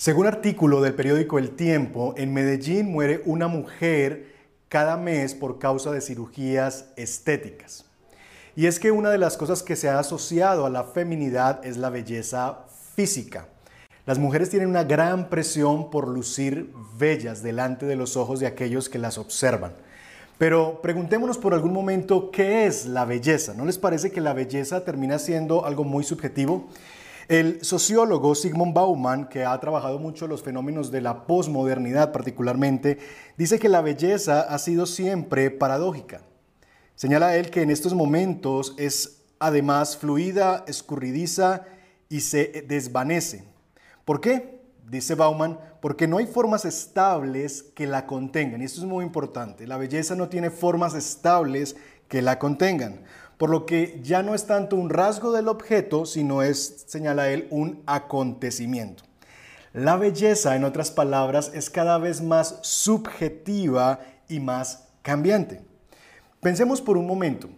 Según artículo del periódico El Tiempo, en Medellín muere una mujer cada mes por causa de cirugías estéticas. Y es que una de las cosas que se ha asociado a la feminidad es la belleza física. Las mujeres tienen una gran presión por lucir bellas delante de los ojos de aquellos que las observan. Pero preguntémonos por algún momento qué es la belleza. ¿No les parece que la belleza termina siendo algo muy subjetivo? El sociólogo Sigmund Bauman, que ha trabajado mucho los fenómenos de la posmodernidad particularmente, dice que la belleza ha sido siempre paradójica. Señala él que en estos momentos es además fluida, escurridiza y se desvanece. ¿Por qué? Dice Bauman, porque no hay formas estables que la contengan. Y esto es muy importante. La belleza no tiene formas estables que la contengan por lo que ya no es tanto un rasgo del objeto, sino es, señala él, un acontecimiento. La belleza, en otras palabras, es cada vez más subjetiva y más cambiante. Pensemos por un momento.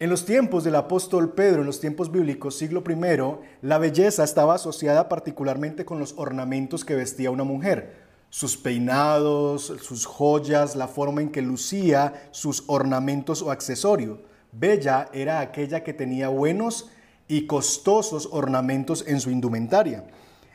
En los tiempos del apóstol Pedro, en los tiempos bíblicos, siglo I, la belleza estaba asociada particularmente con los ornamentos que vestía una mujer, sus peinados, sus joyas, la forma en que lucía sus ornamentos o accesorios. Bella era aquella que tenía buenos y costosos ornamentos en su indumentaria.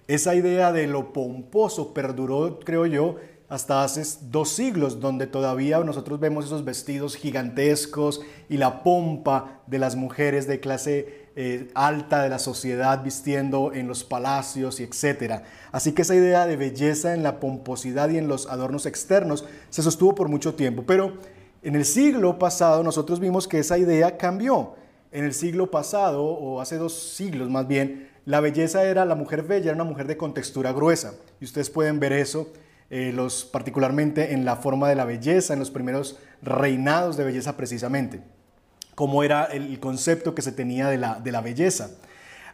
Esa idea de lo pomposo perduró, creo yo, hasta hace dos siglos, donde todavía nosotros vemos esos vestidos gigantescos y la pompa de las mujeres de clase eh, alta de la sociedad vistiendo en los palacios y etcétera. Así que esa idea de belleza en la pomposidad y en los adornos externos se sostuvo por mucho tiempo, pero en el siglo pasado nosotros vimos que esa idea cambió. En el siglo pasado, o hace dos siglos más bien, la belleza era la mujer bella, era una mujer de contextura gruesa. Y ustedes pueden ver eso eh, los, particularmente en la forma de la belleza, en los primeros reinados de belleza precisamente. Cómo era el concepto que se tenía de la, de la belleza.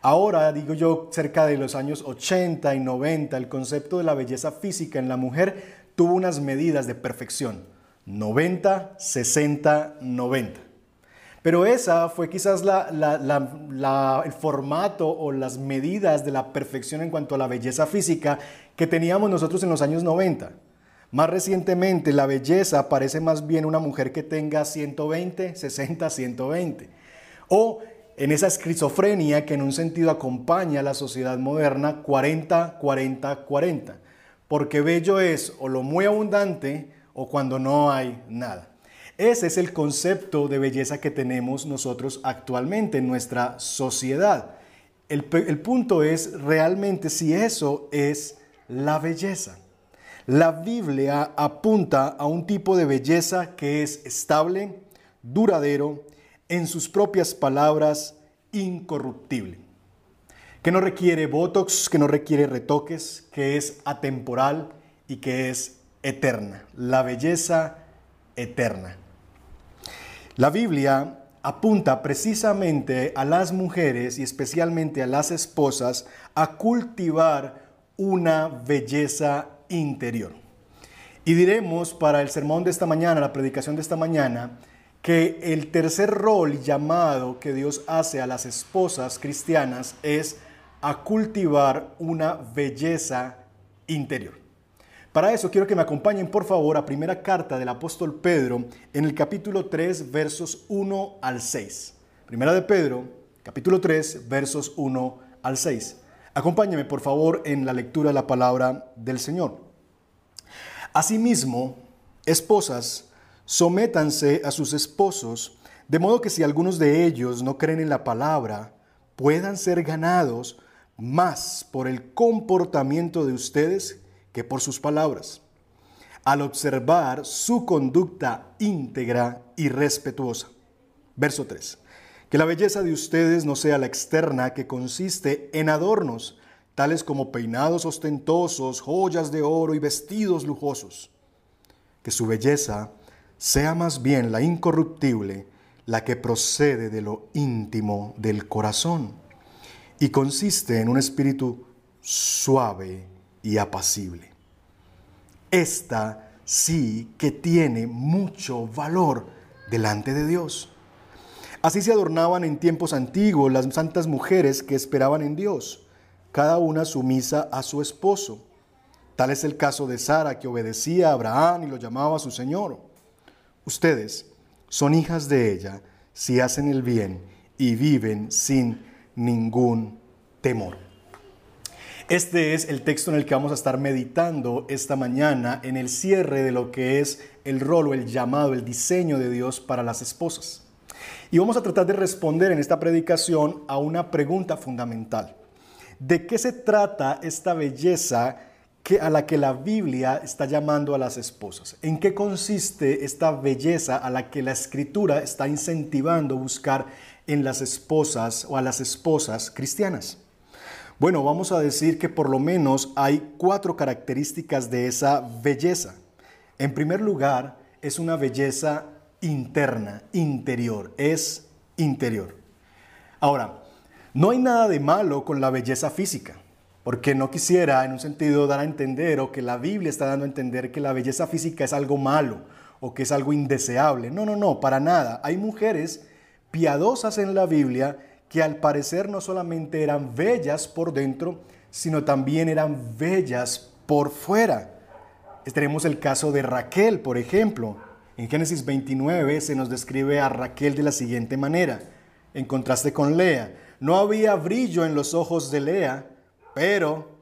Ahora, digo yo, cerca de los años 80 y 90, el concepto de la belleza física en la mujer tuvo unas medidas de perfección 90, 60, 90. Pero esa fue quizás el formato o las medidas de la perfección en cuanto a la belleza física que teníamos nosotros en los años 90. Más recientemente, la belleza parece más bien una mujer que tenga 120, 60, 120. O en esa esquizofrenia que en un sentido acompaña a la sociedad moderna, 40, 40, 40. Porque bello es o lo muy abundante o cuando no hay nada. Ese es el concepto de belleza que tenemos nosotros actualmente en nuestra sociedad. El, punto es realmente si eso es la belleza. La Biblia apunta a un tipo de belleza que es estable, duradero, en sus propias palabras, incorruptible. Que no requiere botox, que no requiere retoques, que es atemporal y que es eterna, la belleza eterna. La Biblia apunta precisamente a las mujeres y especialmente a las esposas a cultivar una belleza interior. Y diremos para el sermón de esta mañana, la predicación de esta mañana, que el tercer rol llamado que Dios hace a las esposas cristianas es a cultivar una belleza interior. Para eso quiero que me acompañen por favor a primera carta del apóstol Pedro en el capítulo 3 versos 1 al 6. Primera de Pedro, capítulo 3 versos 1 al 6. Acompáñenme por favor en la lectura de la palabra del Señor. Asimismo, esposas, sométanse a sus esposos, de modo que si algunos de ellos no creen en la palabra, puedan ser ganados más por el comportamiento de ustedes que por sus palabras, al observar su conducta íntegra y respetuosa. Verso 3. Que la belleza de ustedes no sea la externa que consiste en adornos, tales como peinados ostentosos, joyas de oro y vestidos lujosos. Que su belleza sea más bien la incorruptible, la que procede de lo íntimo del corazón y consiste en un espíritu suave y apacible. Esta sí que tiene mucho valor delante de Dios. Así se adornaban en tiempos antiguos las santas mujeres que esperaban en Dios, cada una sumisa a su esposo, Tal es el caso de Sara, que obedecía a Abraham y lo llamaba su Señor. Ustedes son hijas de ella si hacen el bien y viven sin ningún temor. Este es el texto en el que vamos a estar meditando esta mañana en el cierre de lo que es el rol o el llamado, el diseño de Dios para las esposas. Y vamos a tratar de responder en esta predicación a una pregunta fundamental. ¿De qué se trata esta belleza que, a la que la Biblia está llamando a las esposas? ¿En qué consiste esta belleza a la que la escritura está incentivando buscar en las esposas o a las esposas cristianas? Bueno, vamos a decir que por lo menos hay cuatro características de esa belleza. En primer lugar, es una belleza interna, interior, es interior. Ahora, no hay nada de malo con la belleza física, porque no quisiera en un sentido dar a entender o que la Biblia está dando a entender que la belleza física es algo malo o que es algo indeseable. No, no, no, para nada. Hay mujeres piadosas en la Biblia que al parecer no solamente eran bellas por dentro, sino también eran bellas por fuera. Tenemos el caso de Raquel, por ejemplo. En Génesis 29 se nos describe a Raquel de la siguiente manera, en contraste con Lea. No había brillo en los ojos de Lea, pero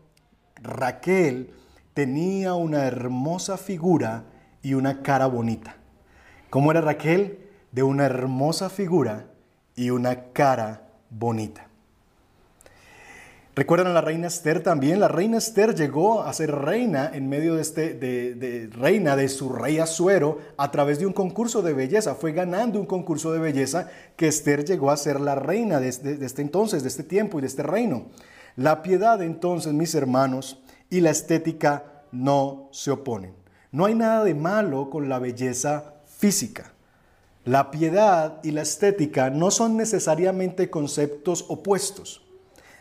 Raquel tenía una hermosa figura y una cara bonita. ¿Cómo era Raquel? De una hermosa figura y una cara bonita. ¿Recuerdan a la reina Esther también? La reina Esther llegó a ser reina en medio de, este, de, reina de su rey Azuero a través de un concurso de belleza. Fue ganando un concurso de belleza que Esther llegó a ser la reina de, de este entonces, de este tiempo y de este reino. La piedad entonces, mis hermanos, y la estética no se oponen. No hay nada de malo con la belleza física. La piedad y la estética no son necesariamente conceptos opuestos.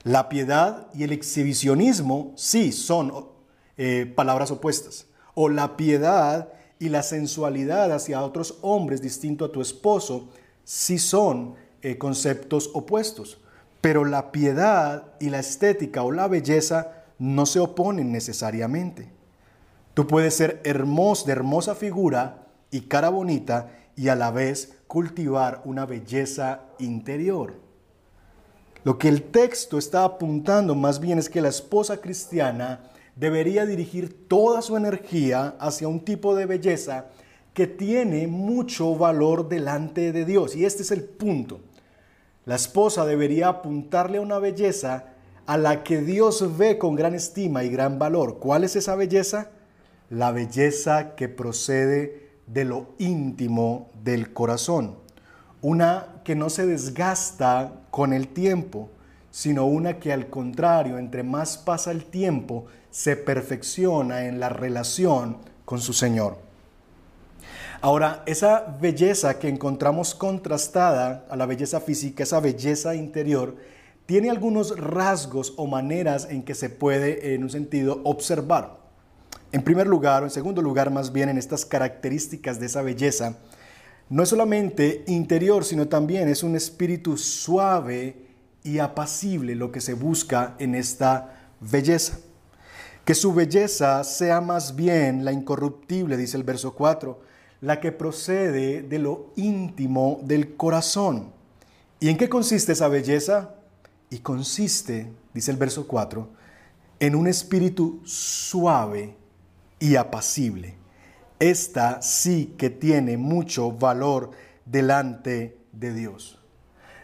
La piedad y el exhibicionismo sí son eh, palabras opuestas. O la piedad y la sensualidad hacia otros hombres distinto a tu esposo sí son eh, conceptos opuestos. Pero la piedad y la estética o la belleza no se oponen necesariamente. Tú puedes ser hermoso, de hermosa figura y cara bonita y a la vez cultivar una belleza interior. Lo que el texto está apuntando más bien es que la esposa cristiana debería dirigir toda su energía hacia un tipo de belleza que tiene mucho valor delante de Dios. Y este es el punto. La esposa debería apuntarle a una belleza a la que Dios ve con gran estima y gran valor. ¿Cuál es esa belleza? La belleza que procede de lo íntimo del corazón. Una que no se desgasta con el tiempo, sino una que al contrario, entre más pasa el tiempo, se perfecciona en la relación con su Señor. Ahora, esa belleza que encontramos contrastada a la belleza física, esa belleza interior, tiene algunos rasgos o maneras en que se puede, en un sentido, observar. En primer lugar, o en segundo lugar más bien, en estas características de esa belleza, no es solamente interior, sino también es un espíritu suave y apacible lo que se busca en esta belleza. Que su belleza sea más bien la incorruptible, dice el verso 4, la que procede de lo íntimo del corazón. ¿Y en qué consiste esa belleza? Y consiste, dice el verso 4, en un espíritu suave y apacible. Esta sí que tiene mucho valor delante de Dios.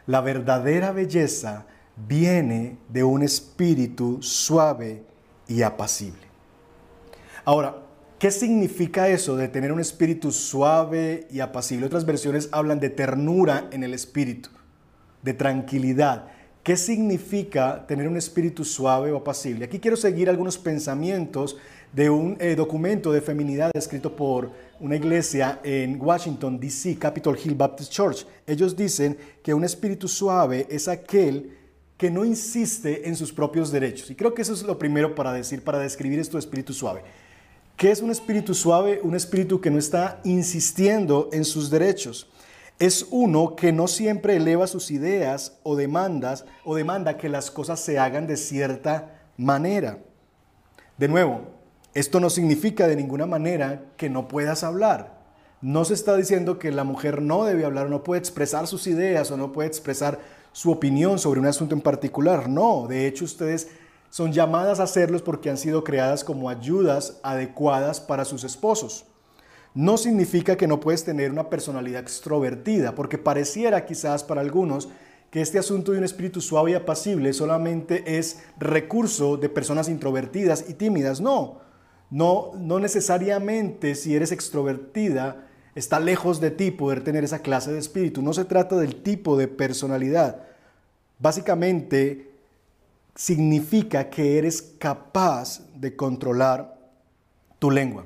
La verdadera belleza viene de un espíritu suave y apacible. Ahora, ¿qué significa eso de tener un espíritu suave y apacible? Otras versiones hablan de ternura en el espíritu, de tranquilidad. ¿Qué significa tener un espíritu suave o apacible? Aquí quiero seguir algunos pensamientos de un eh, documento de feminidad escrito por una iglesia en Washington, D.C., Capitol Hill Baptist Church. Ellos dicen que un espíritu suave es aquel que no insiste en sus propios derechos. Y creo que eso es lo primero para decir, para describir esto de espíritu suave. ¿Qué es un espíritu suave? Un espíritu que no está insistiendo en sus derechos. Es uno que no siempre eleva sus ideas o demandas o demanda que las cosas se hagan de cierta manera. De nuevo, Esto no significa de ninguna manera que no puedas hablar. No se está diciendo que la mujer no debe hablar, no puede expresar sus ideas o no puede expresar su opinión sobre un asunto en particular. No, de hecho ustedes son llamadas a hacerlos porque han sido creadas como ayudas adecuadas para sus esposos. No significa que no puedes tener una personalidad extrovertida, porque pareciera quizás para algunos que este asunto de un espíritu suave y apacible solamente es recurso de personas introvertidas y tímidas. No, no, no necesariamente si eres extrovertida está lejos de ti poder tener esa clase de espíritu. No se trata del tipo de personalidad. Básicamente significa que eres capaz de controlar tu lengua.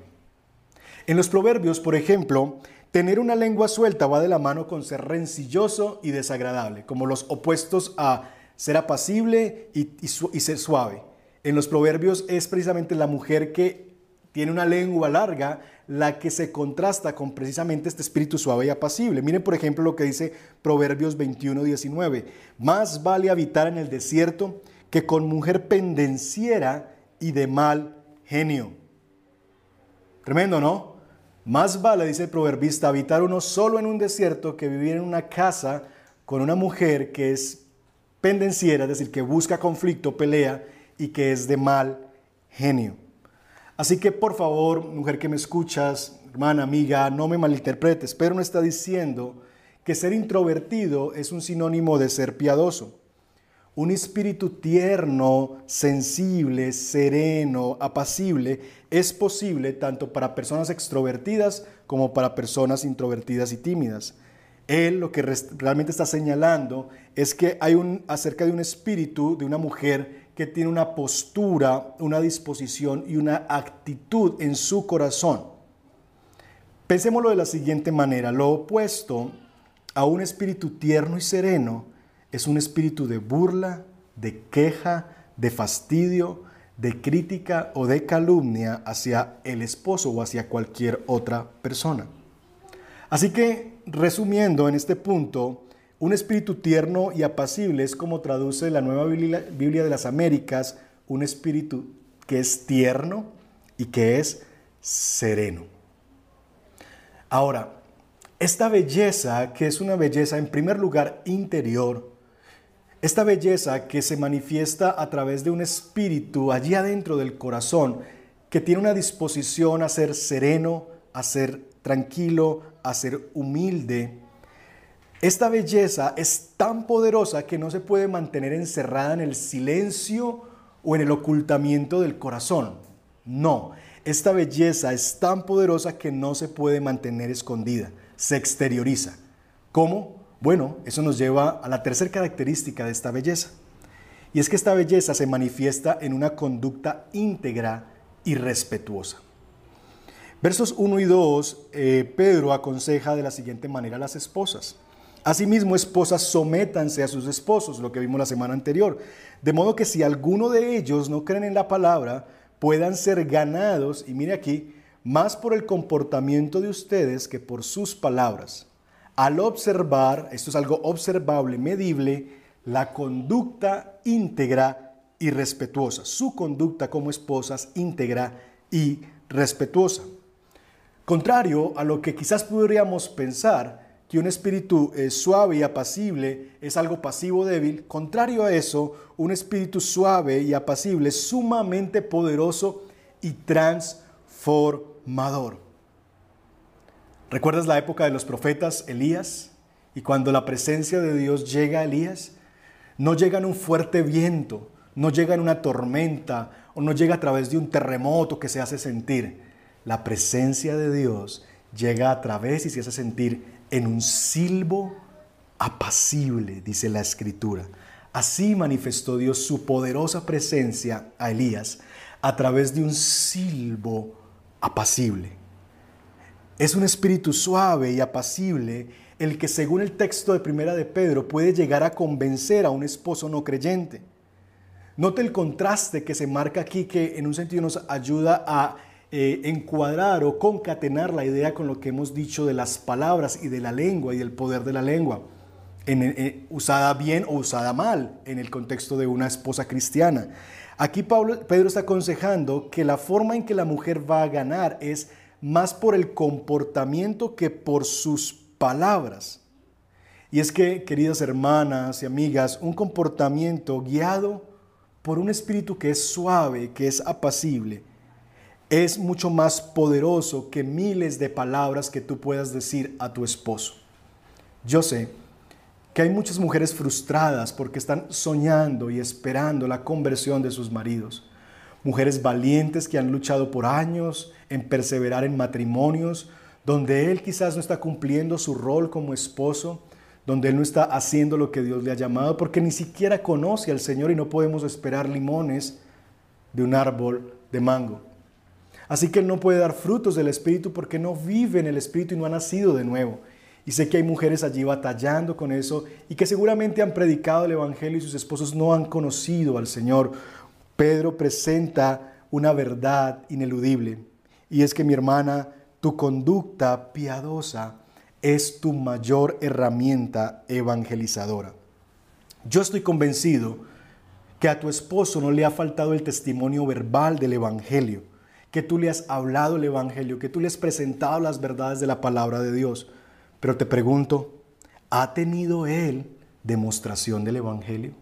En los proverbios, por ejemplo, Tener una lengua suelta va de la mano con ser rencilloso y desagradable, como los opuestos a ser apacible y, ser suave. En los proverbios es precisamente la mujer que tiene una lengua larga la que se contrasta con precisamente este espíritu suave y apacible. Miren por ejemplo lo que dice Proverbios 21, 19. Más vale habitar en el desierto que con mujer pendenciera y de mal genio. Tremendo, ¿no? Más vale, dice el proverbista, habitar uno solo en un desierto que vivir en una casa con una mujer que es pendenciera, es decir, que busca conflicto, pelea y que es de mal genio. Así que por favor, mujer que me escuchas, hermana, amiga, no me malinterpretes, pero no está diciendo que ser introvertido es un sinónimo de ser piadoso. Un espíritu tierno, sensible, sereno, apacible es posible tanto para personas extrovertidas como para personas introvertidas y tímidas. Él lo que realmente está señalando es que hay un acerca de un espíritu de una mujer que tiene una postura, una disposición y una actitud en su corazón. Pensémoslo de la siguiente manera, lo opuesto a un espíritu tierno y sereno es un espíritu de burla, de queja, de fastidio, de crítica o de calumnia hacia el esposo o hacia cualquier otra persona. Así que, resumiendo en este punto, un espíritu tierno y apacible es como traduce la nueva Biblia, de las Américas, un espíritu que es tierno y que es sereno. Ahora, esta belleza, que es una belleza en primer lugar interior, esta belleza que se manifiesta a través de un espíritu allí adentro del corazón, que tiene una disposición a ser sereno, a ser tranquilo, a ser humilde. Esta belleza es tan poderosa que no se puede mantener encerrada en el silencio o en el ocultamiento del corazón. No, esta belleza es tan poderosa que no se puede mantener escondida, se exterioriza. ¿Cómo? Bueno, eso nos lleva a la tercera característica de esta belleza. Y es que esta belleza se manifiesta en una conducta íntegra y respetuosa. Versos 1 y 2, eh, Pedro aconseja de la siguiente manera a las esposas. Asimismo, esposas, sométanse a sus esposos, lo que vimos la semana anterior, de modo que si alguno de ellos no creen en la palabra, puedan ser ganados, y mire aquí, más por el comportamiento de ustedes que por sus palabras al observar, esto es algo observable, medible, la conducta íntegra y respetuosa, su conducta como esposas íntegra y respetuosa. Contrario a lo que quizás podríamos pensar, que un espíritu eh, suave y apacible es algo pasivo débil, contrario a eso, un espíritu suave y apacible es sumamente poderoso y transformador. ¿Recuerdas la época de los profetas Elías? Y cuando la presencia de Dios llega a Elías, no llega en un fuerte viento, no llega en una tormenta o no llega a través de un terremoto que se hace sentir. La presencia de Dios llega a través y se hace sentir en un silbo apacible, dice la escritura. Así manifestó Dios su poderosa presencia a Elías a través de un silbo apacible. Es un espíritu suave y apacible el que según el texto de Primera de Pedro puede llegar a convencer a un esposo no creyente. Note el contraste que se marca aquí que en un sentido nos ayuda a eh, encuadrar o concatenar la idea con lo que hemos dicho de las palabras y de la lengua y del poder de la lengua, en, usada bien o usada mal en el contexto de una esposa cristiana. Aquí Pedro está aconsejando que la forma en que la mujer va a ganar es más por el comportamiento que por sus palabras. Y es que, queridas hermanas y amigas, un comportamiento guiado por un espíritu que es suave, que es apacible, es mucho más poderoso que miles de palabras que tú puedas decir a tu esposo. Yo sé que hay muchas mujeres frustradas porque están soñando y esperando la conversión de sus maridos. Mujeres valientes que han luchado por años en perseverar en matrimonios donde él quizás no está cumpliendo su rol como esposo, donde él no está haciendo lo que Dios le ha llamado, porque ni siquiera conoce al Señor y no podemos esperar limones de un árbol de mango. Así que él no puede dar frutos del Espíritu porque no vive en el Espíritu y no ha nacido de nuevo. Y sé que hay mujeres allí batallando con eso y que seguramente han predicado el Evangelio y sus esposos no han conocido al Señor. Pedro presenta una verdad ineludible y es que mi hermana, tu conducta piadosa es tu mayor herramienta evangelizadora. Yo estoy convencido que a tu esposo no le ha faltado el testimonio verbal del Evangelio, que tú le has hablado el Evangelio, que tú le has presentado las verdades de la palabra de Dios. Pero te pregunto, ¿ha tenido él demostración del Evangelio?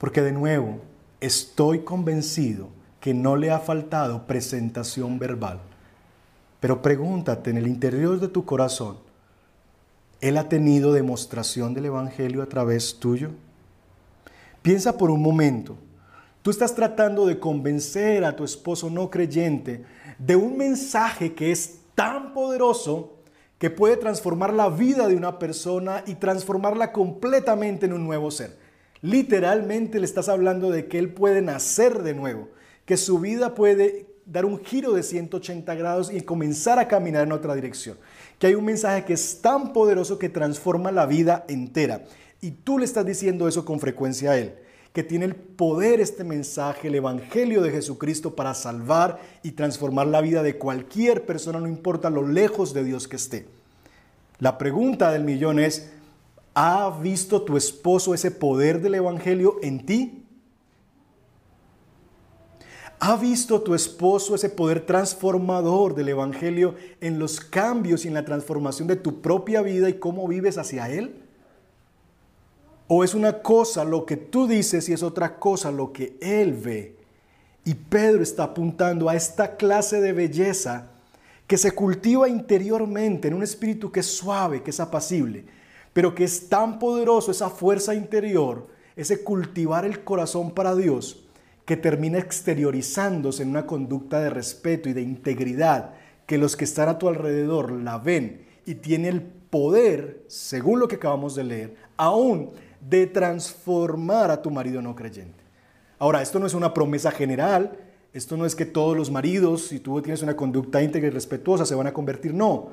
Porque de nuevo, estoy convencido que no le ha faltado presentación verbal. Pero pregúntate en el interior de tu corazón, ¿Él ha tenido demostración del Evangelio a través tuyo? Piensa por un momento, tú estás tratando de convencer a tu esposo no creyente de un mensaje que es tan poderoso que puede transformar la vida de una persona y transformarla completamente en un nuevo ser. Literalmente le estás hablando de que él puede nacer de nuevo, que su vida puede dar un giro de 180 grados y comenzar a caminar en otra dirección. Que hay un mensaje que es tan poderoso que transforma la vida entera. Y tú le estás diciendo eso con frecuencia a él que tiene el poder este mensaje, el Evangelio de Jesucristo para salvar y transformar la vida de cualquier persona, no importa lo lejos de Dios que esté. La pregunta del millón es, ¿ha visto tu esposo ese poder del Evangelio en ti? ¿Ha visto tu esposo ese poder transformador del Evangelio en los cambios y en la transformación de tu propia vida y cómo vives hacia Él? O es una cosa lo que tú dices y es otra cosa lo que Él ve. Y Pedro está apuntando a esta clase de belleza que se cultiva interiormente en un espíritu que es suave, que es apacible, pero que es tan poderoso esa fuerza interior, ese cultivar el corazón para Dios, que termina exteriorizándose en una conducta de respeto y de integridad, que los que están a tu alrededor la ven y tiene el poder, según lo que acabamos de leer, aún de transformar a tu marido no creyente. Ahora, esto no es una promesa general, esto no es que todos los maridos, si tú tienes una conducta íntegra y respetuosa, se van a convertir, no.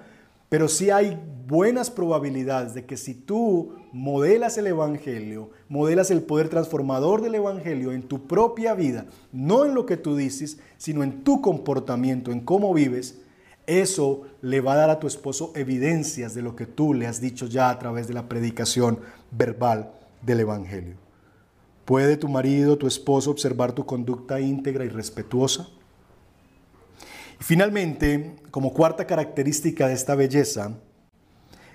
Pero sí hay buenas probabilidades de que si tú modelas el Evangelio, modelas el poder transformador del Evangelio en tu propia vida, no en lo que tú dices, sino en tu comportamiento, en cómo vives, eso le va a dar a tu esposo evidencias de lo que tú le has dicho ya a través de la predicación verbal del Evangelio. ¿Puede tu marido, tu esposo observar tu conducta íntegra y respetuosa? Finalmente, como cuarta característica de esta belleza,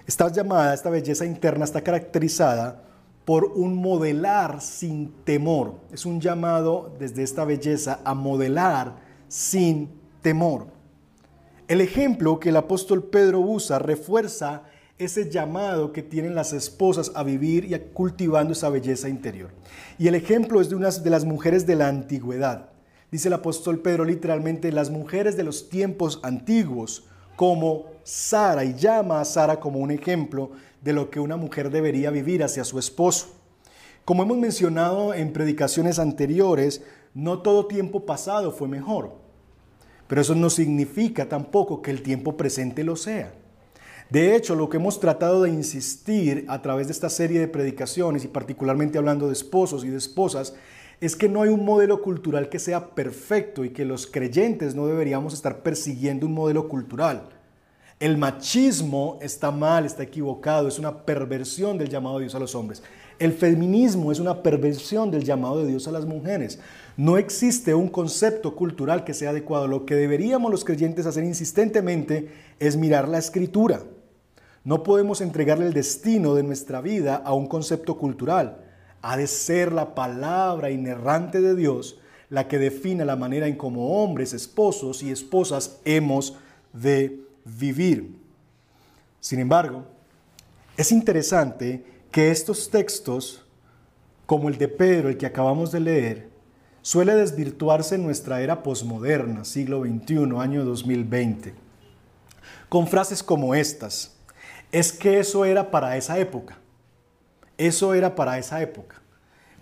esta llamada, esta belleza interna está caracterizada por un modelar sin temor. Es un llamado desde esta belleza a modelar sin temor. El ejemplo que el apóstol Pedro usa refuerza ese llamado que tienen las esposas a vivir y a cultivando esa belleza interior. Y el ejemplo es de una de las mujeres de la antigüedad. Dice el apóstol Pedro literalmente las mujeres de los tiempos antiguos, como Sara, y llama a Sara como un ejemplo de lo que una mujer debería vivir hacia su esposo. Como hemos mencionado en predicaciones anteriores, no todo tiempo pasado fue mejor. Pero eso no significa tampoco que el tiempo presente lo sea. De hecho, lo que hemos tratado de insistir a través de esta serie de predicaciones y particularmente hablando de esposos y de esposas, es que no hay un modelo cultural que sea perfecto y que los creyentes no deberíamos estar persiguiendo un modelo cultural. El machismo está mal, está equivocado, es una perversión del llamado de Dios a los hombres. El feminismo es una perversión del llamado de Dios a las mujeres. No existe un concepto cultural que sea adecuado. Lo que deberíamos los creyentes hacer insistentemente es mirar la escritura. No podemos entregarle el destino de nuestra vida a un concepto cultural. Ha de ser la palabra inerrante de Dios la que define la manera en como hombres, esposos y esposas hemos de vivir. Sin embargo, es interesante que estos textos, como el de Pedro, el que acabamos de leer, suele desvirtuarse en nuestra era posmoderna, siglo XXI, año 2020, con frases como estas. Es que eso era para esa época. Eso era para esa época.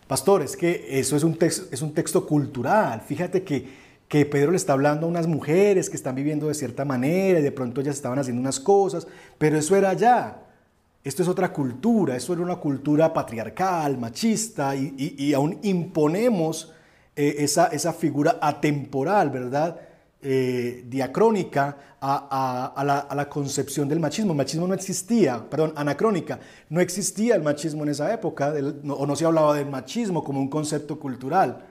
Pastor, es que eso es un texto, es un texto cultural. Fíjate que, que Pedro le está hablando a unas mujeres que están viviendo de cierta manera y de pronto ellas estaban haciendo unas cosas, pero eso era ya. Esto es otra cultura, eso era una cultura patriarcal, machista, y, aún imponemos eh, esa, esa, figura atemporal, ¿verdad? Eh, diacrónica a, la, concepción del machismo. Machismo no existía, perdón, anacrónica. No existía el machismo en esa época, o no se hablaba del machismo como un concepto cultural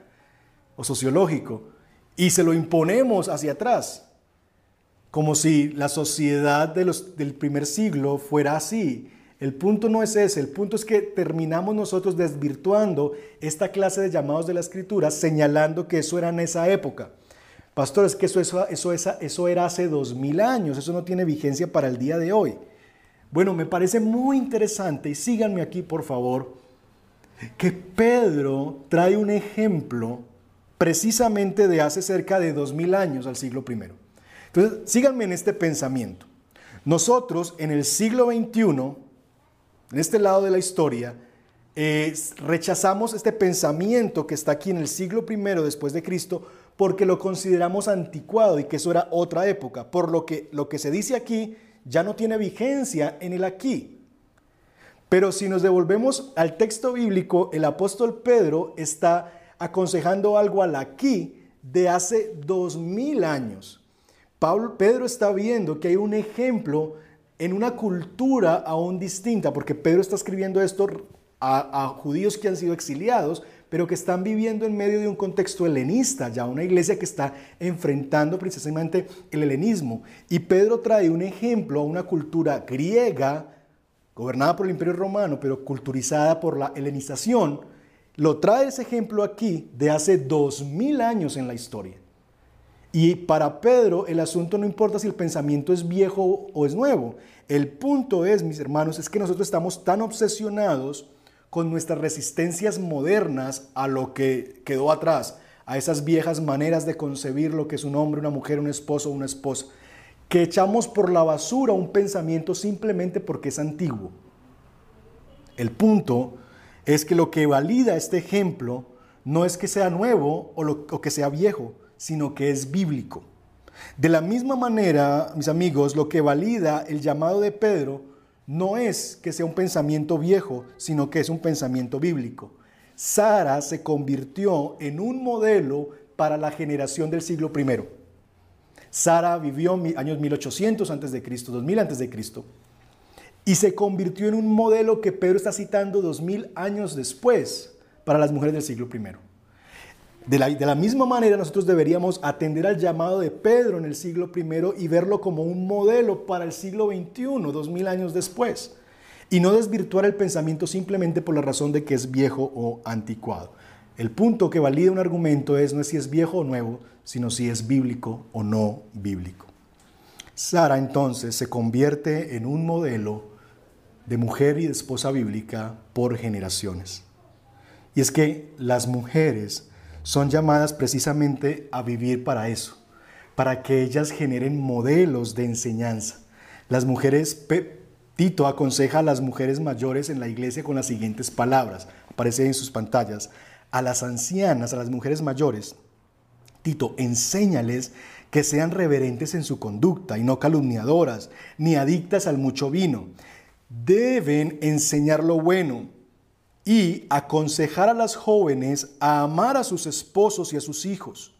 o sociológico. Y se lo imponemos hacia atrás, como si la sociedad del primer siglo fuera así. El punto no es ese, el punto es que terminamos nosotros desvirtuando esta clase de llamados de la escritura, señalando que eso era en esa época. Pastor, es que eso, eso, eso, eso era hace dos mil años, eso no tiene vigencia para el día de hoy. Bueno, me parece muy interesante, y síganme aquí por favor, que Pedro trae un ejemplo precisamente de hace cerca de dos mil años al siglo I. Entonces, síganme en este pensamiento. Nosotros en el siglo XXI en este lado de la historia, rechazamos este pensamiento que está aquí en el siglo I después de Cristo porque lo consideramos anticuado y que eso era otra época, por lo que lo que se dice aquí ya no tiene vigencia en el aquí. Pero si nos devolvemos al texto bíblico, el apóstol Pedro está aconsejando algo al aquí de hace dos mil años. Pedro está viendo que hay un ejemplo en una cultura aún distinta, porque Pedro está escribiendo esto a, judíos que han sido exiliados, pero que están viviendo en medio de un contexto helenista, ya una iglesia que está enfrentando precisamente el helenismo. Y Pedro trae un ejemplo a una cultura griega, gobernada por el imperio romano, pero culturizada por la helenización. Lo trae ese ejemplo aquí de hace dos mil años en la historia. Y para Pedro el asunto no importa si el pensamiento es viejo o es nuevo. El punto es, mis hermanos, es que nosotros estamos tan obsesionados con nuestras resistencias modernas a lo que quedó atrás, a esas viejas maneras de concebir lo que es un hombre, una mujer, un esposo, una esposa, que echamos por la basura un pensamiento simplemente porque es antiguo. El punto es que lo que valida este ejemplo no es que sea nuevo o, o que sea viejo, sino que es bíblico. De la misma manera, mis amigos, lo que valida el llamado de Pedro no es que sea un pensamiento viejo, sino que es un pensamiento bíblico. Sara se convirtió en un modelo para la generación del siglo I. Sara vivió años 1800 antes de Cristo, 2000 antes de Cristo, y se convirtió en un modelo que Pedro está citando 2000 años después para las mujeres del siglo I. De la, misma manera, nosotros deberíamos atender al llamado de Pedro en el siglo I y verlo como un modelo para el siglo XXI, dos mil años después. Y no desvirtuar el pensamiento simplemente por la razón de que es viejo o anticuado. El punto que valida un argumento es no si es viejo o nuevo, sino si es bíblico o no bíblico. Sara entonces se convierte en un modelo de mujer y de esposa bíblica por generaciones. Y es que las mujeres son llamadas precisamente a vivir para eso, para que ellas generen modelos de enseñanza. Las mujeres, Tito aconseja a las mujeres mayores en la iglesia con las siguientes palabras, aparece en sus pantallas, a las ancianas, a las mujeres mayores, Tito, enséñales que sean reverentes en su conducta y no calumniadoras, ni adictas al mucho vino. Deben enseñar lo bueno, y aconsejar a las jóvenes a amar a sus esposos y a sus hijos,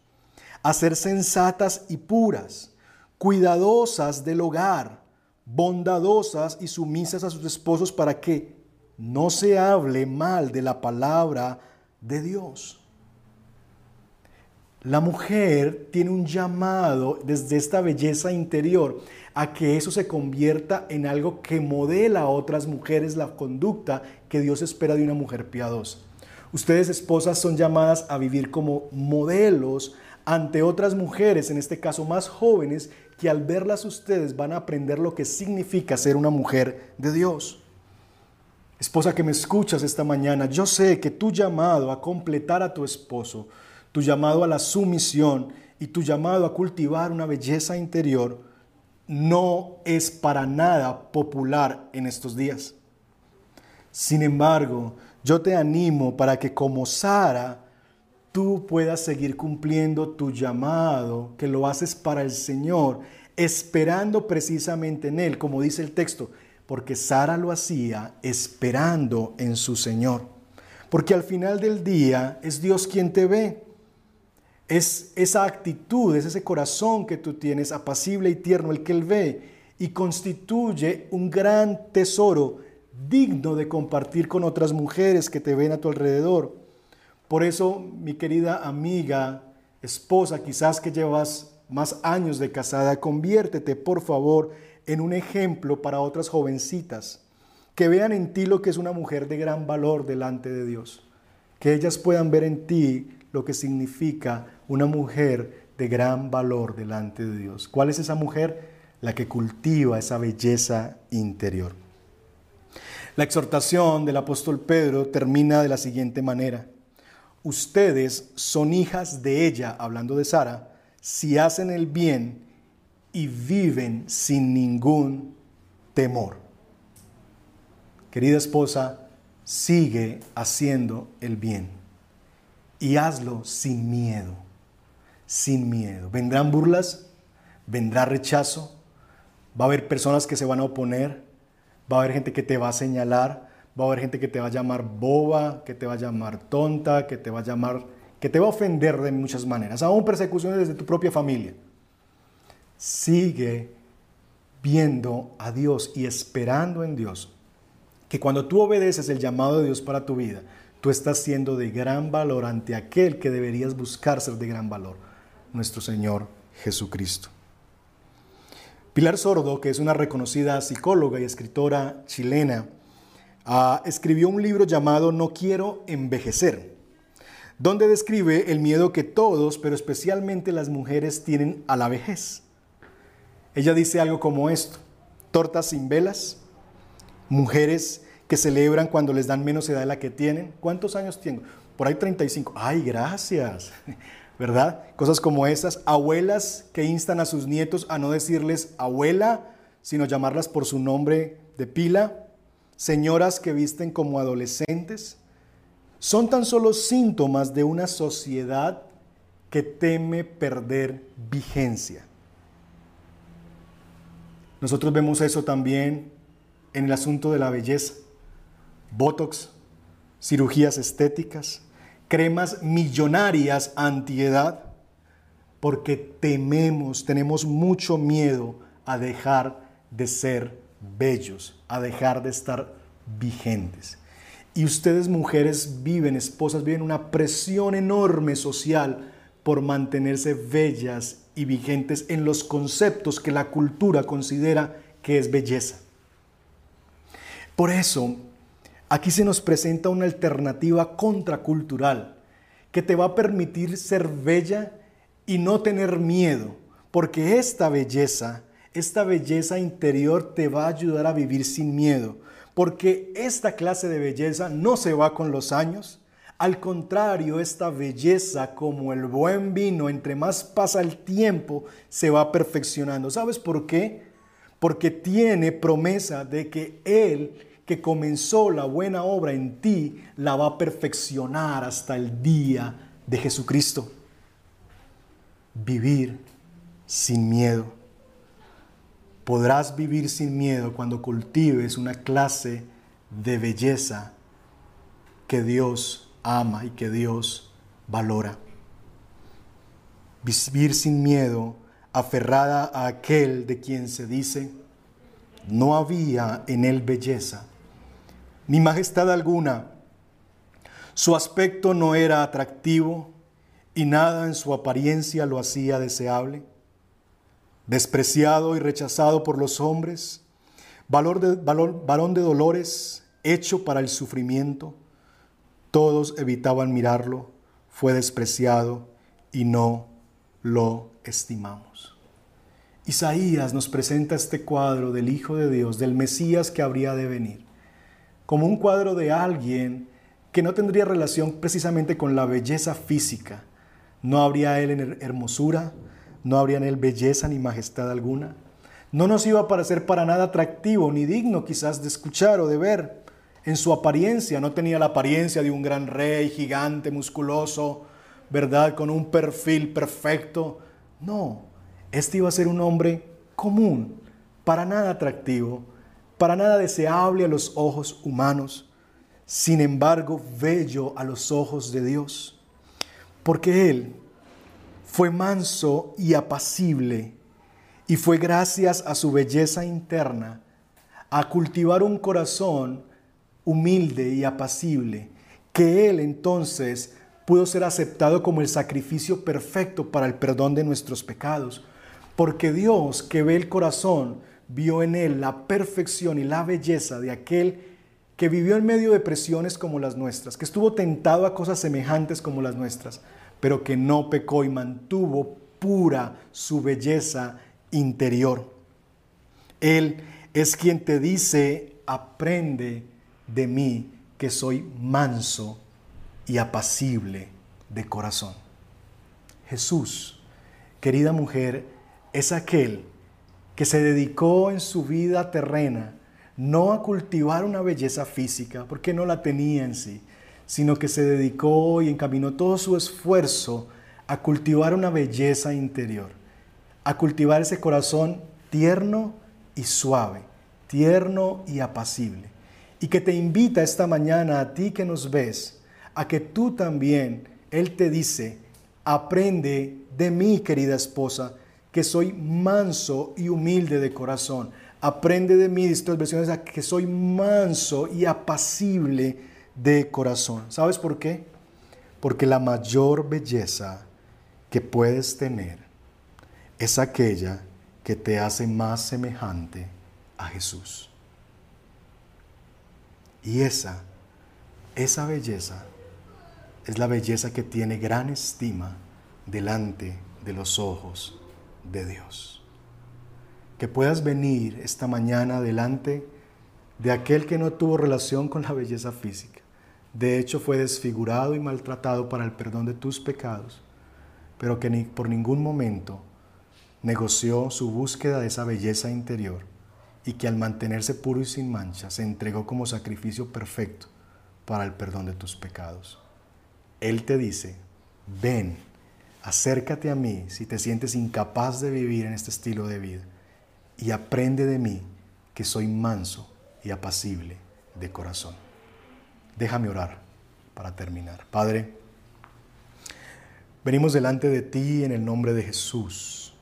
a ser sensatas y puras, cuidadosas del hogar, bondadosas y sumisas a sus esposos para que no se hable mal de la palabra de Dios. La mujer tiene un llamado desde esta belleza interior a que eso se convierta en algo que modela a otras mujeres la conducta que Dios espera de una mujer piadosa. Ustedes esposas son llamadas a vivir como modelos ante otras mujeres, en este caso más jóvenes, que al verlas ustedes van a aprender lo que significa ser una mujer de Dios. Esposa que me escuchas esta mañana, yo sé que tu llamado a completar a tu esposo, tu llamado a la sumisión y tu llamado a cultivar una belleza interior no es para nada popular en estos días. Sin embargo, yo te animo para que como Sara, tú puedas seguir cumpliendo tu llamado, que lo haces para el Señor, esperando precisamente en Él, como dice el texto, porque Sara lo hacía esperando en su Señor. Porque al final del día es Dios quien te ve. Es esa actitud, es ese corazón que tú tienes, apacible y tierno, el que Él ve, y constituye un gran tesoro digno de compartir con otras mujeres que te ven a tu alrededor. Por eso, mi querida amiga, esposa, quizás que llevas más años de casada, conviértete, por favor, en un ejemplo para otras jovencitas, que vean en ti lo que es una mujer de gran valor delante de Dios, que ellas puedan ver en ti lo que significa una mujer de gran valor delante de Dios. ¿Cuál es esa mujer? La que cultiva esa belleza interior. La exhortación del apóstol Pedro termina de la siguiente manera. Ustedes son hijas de ella, hablando de Sara, si hacen el bien y viven sin ningún temor. Querida esposa, sigue haciendo el bien y hazlo sin miedo, sin miedo. Vendrán burlas, vendrá rechazo, va a haber personas que se van a oponer, va a haber gente que te va a señalar, va a haber gente que te va a llamar boba, que te va a llamar tonta, que te va a llamar, que te va a ofender de muchas maneras, aún persecuciones desde tu propia familia. Sigue viendo a Dios y esperando en Dios. Que cuando tú obedeces el llamado de Dios para tu vida, tú estás siendo de gran valor ante aquel que deberías buscar ser de gran valor, nuestro Señor Jesucristo. Pilar Sordo, que es una reconocida psicóloga y escritora chilena, ah, escribió un libro llamado No quiero envejecer, donde describe el miedo que todos, pero especialmente las mujeres, tienen a la vejez. Ella dice algo como esto, tortas sin velas, mujeres que celebran cuando les dan menos edad de la que tienen. ¿Cuántos años tengo? Por ahí 35. Ay, gracias. ¿Verdad? Cosas como esas. Abuelas que instan a sus nietos a no decirles abuela, sino llamarlas por su nombre de pila. Señoras que visten como adolescentes. Son tan solo síntomas de una sociedad que teme perder vigencia. Nosotros vemos eso también en el asunto de la belleza. Botox, cirugías estéticas, cremas millonarias antiedad, porque tememos, tenemos mucho miedo a dejar de ser bellos, a dejar de estar vigentes. Y ustedes mujeres viven, esposas, viven una presión enorme social por mantenerse bellas y vigentes en los conceptos que la cultura considera que es belleza. Por eso, aquí se nos presenta una alternativa contracultural que te va a permitir ser bella y no tener miedo, porque esta belleza, esta belleza interior te va a ayudar a vivir sin miedo, porque esta clase de belleza no se va con los años, al contrario, esta belleza, como el buen vino, entre más pasa el tiempo, se va perfeccionando. ¿Sabes por qué? Porque tiene promesa de que Él que comenzó la buena obra en ti, la va a perfeccionar hasta el día de Jesucristo. Vivir sin miedo. Podrás vivir sin miedo cuando cultives una clase de belleza que Dios ama y que Dios valora. Vivir sin miedo, aferrada a aquel de quien se dice, no había en él belleza, ni majestad alguna. Su aspecto no era atractivo y nada en su apariencia lo hacía deseable. Despreciado y rechazado por los hombres, valor de, varón de dolores, hecho para el sufrimiento, todos evitaban mirarlo, fue despreciado y no lo estimamos. Isaías nos presenta este cuadro del Hijo de Dios, del Mesías que habría de venir, como un cuadro de alguien que no tendría relación precisamente con la belleza física. No habría él en hermosura, no habría en él belleza ni majestad alguna. No nos iba a parecer para nada atractivo ni digno quizás de escuchar o de ver. En su apariencia no tenía la apariencia de un gran rey gigante, musculoso, ¿verdad? Con un perfil perfecto. No, este iba a ser un hombre común, para nada atractivo, para nada deseable a los ojos humanos, sin embargo bello a los ojos de Dios, porque Él fue manso y apacible, y fue gracias a su belleza interna a cultivar un corazón humilde y apacible, que Él entonces pudo ser aceptado como el sacrificio perfecto para el perdón de nuestros pecados. Porque Dios que ve el corazón vio en Él la perfección y la belleza de aquel que vivió en medio de presiones como las nuestras, que estuvo tentado a cosas semejantes como las nuestras, pero que no pecó y mantuvo pura su belleza interior. Él es quien te dice, aprende de mí, que soy manso y apacible de corazón. Jesús, querida mujer, es aquel que se dedicó en su vida terrena no a cultivar una belleza física, porque no la tenía en sí, sino que se dedicó y encaminó todo su esfuerzo a cultivar una belleza interior, a cultivar ese corazón tierno y suave, tierno y apacible. Y que te invita esta mañana a ti que nos ves, a que tú también, Él te dice, aprende de mí, querida esposa, que soy manso y humilde de corazón. Aprende de mí, estas versiones, a que soy manso y apacible de corazón. ¿Sabes por qué? Porque la mayor belleza que puedes tener es aquella que te hace más semejante a Jesús. Y esa, esa belleza es la belleza que tiene gran estima delante de los ojos de Dios. Que puedas venir esta mañana delante de aquel que no tuvo relación con la belleza física. De hecho, fue desfigurado y maltratado para el perdón de tus pecados, pero que ni por ningún momento negoció su búsqueda de esa belleza interior y que al mantenerse puro y sin mancha se entregó como sacrificio perfecto para el perdón de tus pecados. Él te dice, ven, acércate a mí si te sientes incapaz de vivir en este estilo de vida y aprende de mí que soy manso y apacible de corazón. Déjame orar para terminar. Padre, venimos delante de ti en el nombre de Jesús,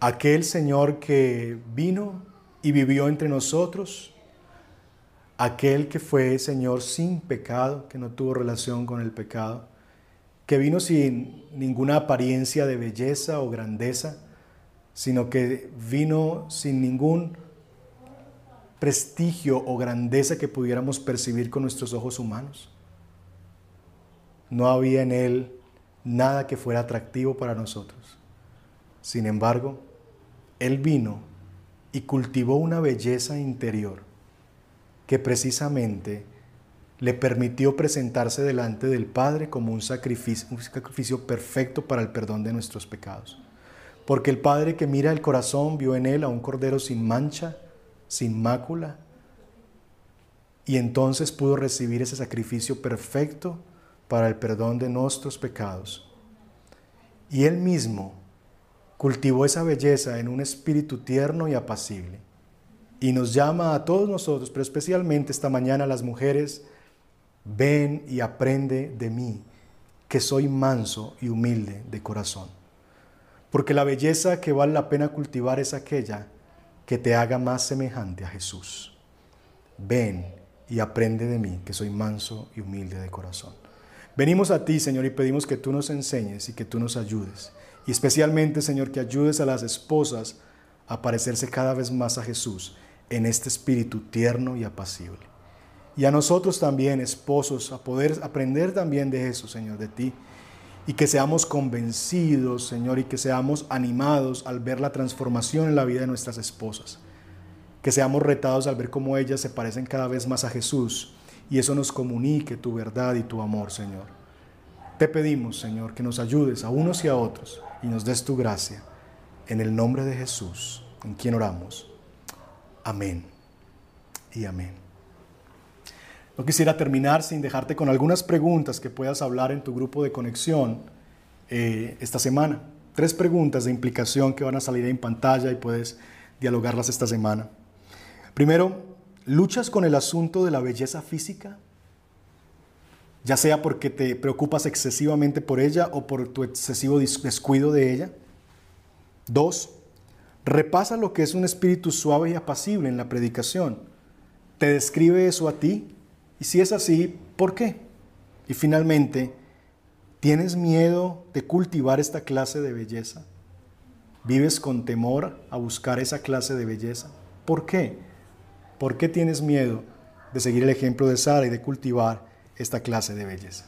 aquel Señor que vino y vivió entre nosotros aquel que fue Señor sin pecado, que no tuvo relación con el pecado, que vino sin ninguna apariencia de belleza o grandeza, sino que vino sin ningún prestigio o grandeza que pudiéramos percibir con nuestros ojos humanos. No había en él nada que fuera atractivo para nosotros. Sin embargo, él vino y cultivó una belleza interior que precisamente le permitió presentarse delante del Padre como un sacrificio, perfecto para el perdón de nuestros pecados. Porque el Padre que mira el corazón vio en él a un cordero sin mancha, sin mácula, y entonces pudo recibir ese sacrificio perfecto para el perdón de nuestros pecados. Y él mismo cultivó esa belleza en un espíritu tierno y apacible y nos llama a todos nosotros, pero especialmente esta mañana a las mujeres, ven y aprende de mí, que soy manso y humilde de corazón. Porque la belleza que vale la pena cultivar es aquella que te haga más semejante a Jesús. Ven y aprende de mí, que soy manso y humilde de corazón. Venimos a ti, Señor, y pedimos que tú nos enseñes y que tú nos ayudes. Y especialmente, Señor, que ayudes a las esposas a parecerse cada vez más a Jesús en este espíritu tierno y apacible. Y a nosotros también, esposos, a poder aprender también de eso, Señor, de ti. Y que seamos convencidos, Señor, y que seamos animados al ver la transformación en la vida de nuestras esposas que seamos retados al ver cómo ellas se parecen cada vez más a Jesús y eso nos comunique tu verdad y tu amor, Señor. Te pedimos, Señor, que nos ayudes a unos y a otros y nos des tu gracia. En el nombre de Jesús, en quien oramos. Amén y amén. No quisiera terminar sin dejarte con algunas preguntas que puedas hablar en tu grupo de conexión eh, esta semana. Tres preguntas de implicación que van a salir en pantalla y puedes dialogarlas esta semana. Primero, ¿luchas con el asunto de la belleza física? Ya sea porque te preocupas excesivamente por ella o por tu excesivo descuido de ella. Dos, repasa lo que es un espíritu suave y apacible en la predicación. ¿Te describe eso a ti? Y si es así, ¿por qué? Y finalmente, ¿tienes miedo de cultivar esta clase de belleza? ¿Vives con temor a buscar esa clase de belleza? ¿Por qué? ¿Por qué tienes miedo de seguir el ejemplo de Sara y de cultivar esta clase de belleza?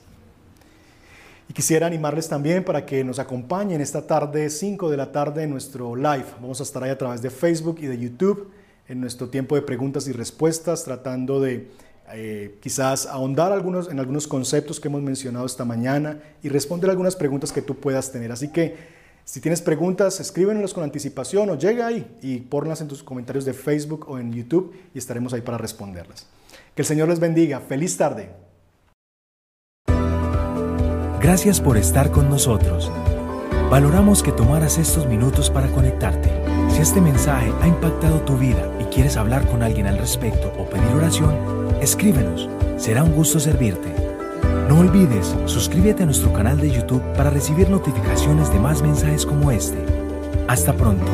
Y quisiera animarles también para que nos acompañen esta tarde, 5 de la tarde, en nuestro live. Vamos a estar ahí a través de Facebook y de YouTube en nuestro tiempo de preguntas y respuestas, tratando de eh, quizás ahondar algunos, en algunos conceptos que hemos mencionado esta mañana y responder algunas preguntas que tú puedas tener. Así que si tienes preguntas, escríbenlas con anticipación o llega ahí y ponlas en tus comentarios de Facebook o en YouTube y estaremos ahí para responderlas. Que el Señor les bendiga. Feliz tarde. Gracias por estar con nosotros. Valoramos que tomaras estos minutos para conectarte. Si este mensaje ha impactado tu vida y quieres hablar con alguien al respecto o pedir oración, escríbenos. Será un gusto servirte. No olvides, suscríbete a nuestro canal de YouTube para recibir notificaciones de más mensajes como este. Hasta pronto.